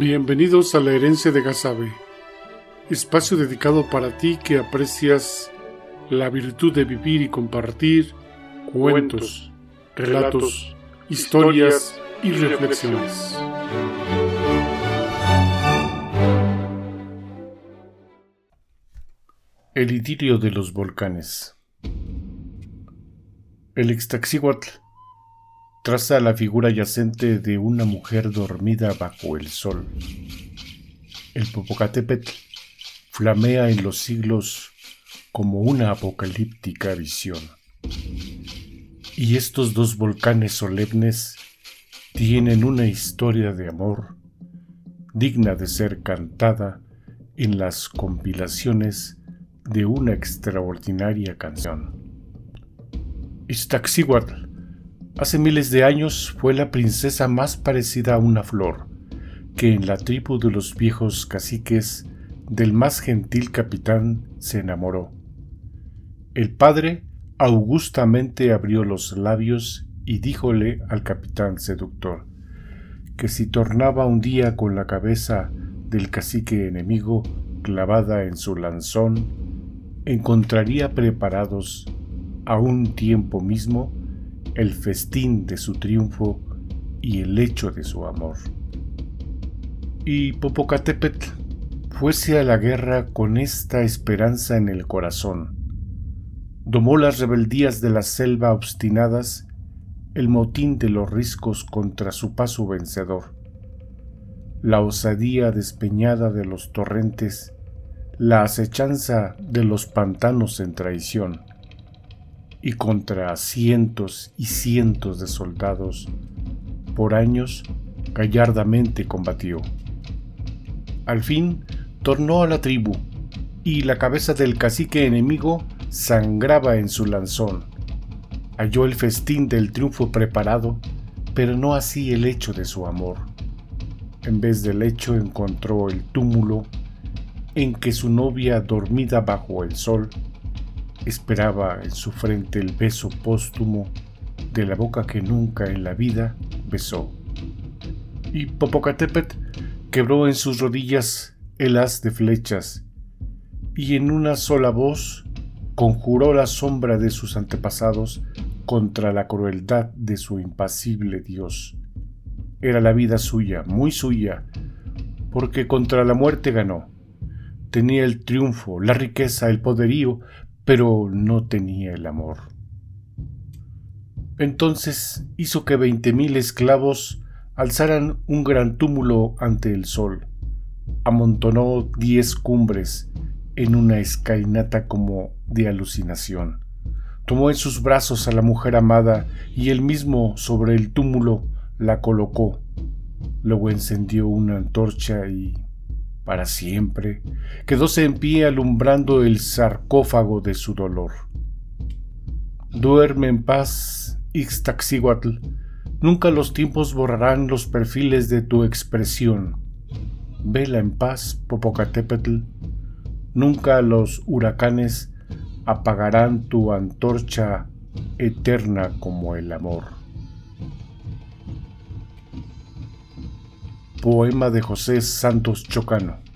Bienvenidos a la herencia de Gazabe, espacio dedicado para ti que aprecias la virtud de vivir y compartir cuentos, relatos, historias y reflexiones. El idilio de los volcanes. El Ixtaccíhuatl traza la figura yacente de una mujer dormida bajo el sol. El Popocatépetl flamea en los siglos como una apocalíptica visión. Y estos dos volcanes solemnes tienen una historia de amor digna de ser cantada en las compilaciones de una extraordinaria canción. Iztaccíhuatl Hace miles de años fue la princesa más parecida a una flor, que en la tribu de los viejos caciques del más gentil capitán se enamoró. El padre augustamente abrió los labios y díjole al capitán seductor que si tornaba un día con la cabeza del cacique enemigo clavada en su lanzón, encontraría preparados a un tiempo mismo el festín de su triunfo y el hecho de su amor. Y Popocatépetl fuese a la guerra con esta esperanza en el corazón. Domó las rebeldías de la selva obstinadas, el motín de los riscos contra su paso vencedor, la osadía despeñada de los torrentes, la acechanza de los pantanos en traición, y contra cientos y cientos de soldados, por años gallardamente combatió. Al fin tornó a la tribu, y la cabeza del cacique enemigo sangraba en su lanzón. Halló el festín del triunfo preparado, pero no así el hecho de su amor. En vez del hecho encontró el túmulo en que su novia dormida bajo el sol Esperaba en su frente el beso póstumo de la boca que nunca en la vida besó. Y Popocatépetl quebró en sus rodillas el haz de flechas y en una sola voz conjuró la sombra de sus antepasados contra la crueldad de su impasible Dios. Era la vida suya, muy suya, porque contra la muerte ganó. Tenía el triunfo, la riqueza, el poderío, pero no tenía el amor. Entonces hizo que veinte mil esclavos alzaran un gran túmulo ante el sol, amontonó diez cumbres en una escalinata como de alucinación. Tomó en sus brazos a la mujer amada y él mismo sobre el túmulo la colocó. Luego encendió una antorcha y para siempre, quedóse en pie alumbrando el sarcófago de su dolor. Duerme en paz, Ixtaccíhuatl. Nunca los tiempos borrarán los perfiles de tu expresión. Vela en paz, Popocatépetl. Nunca los huracanes apagarán tu antorcha eterna como el amor. Poema de José Santos Chocano.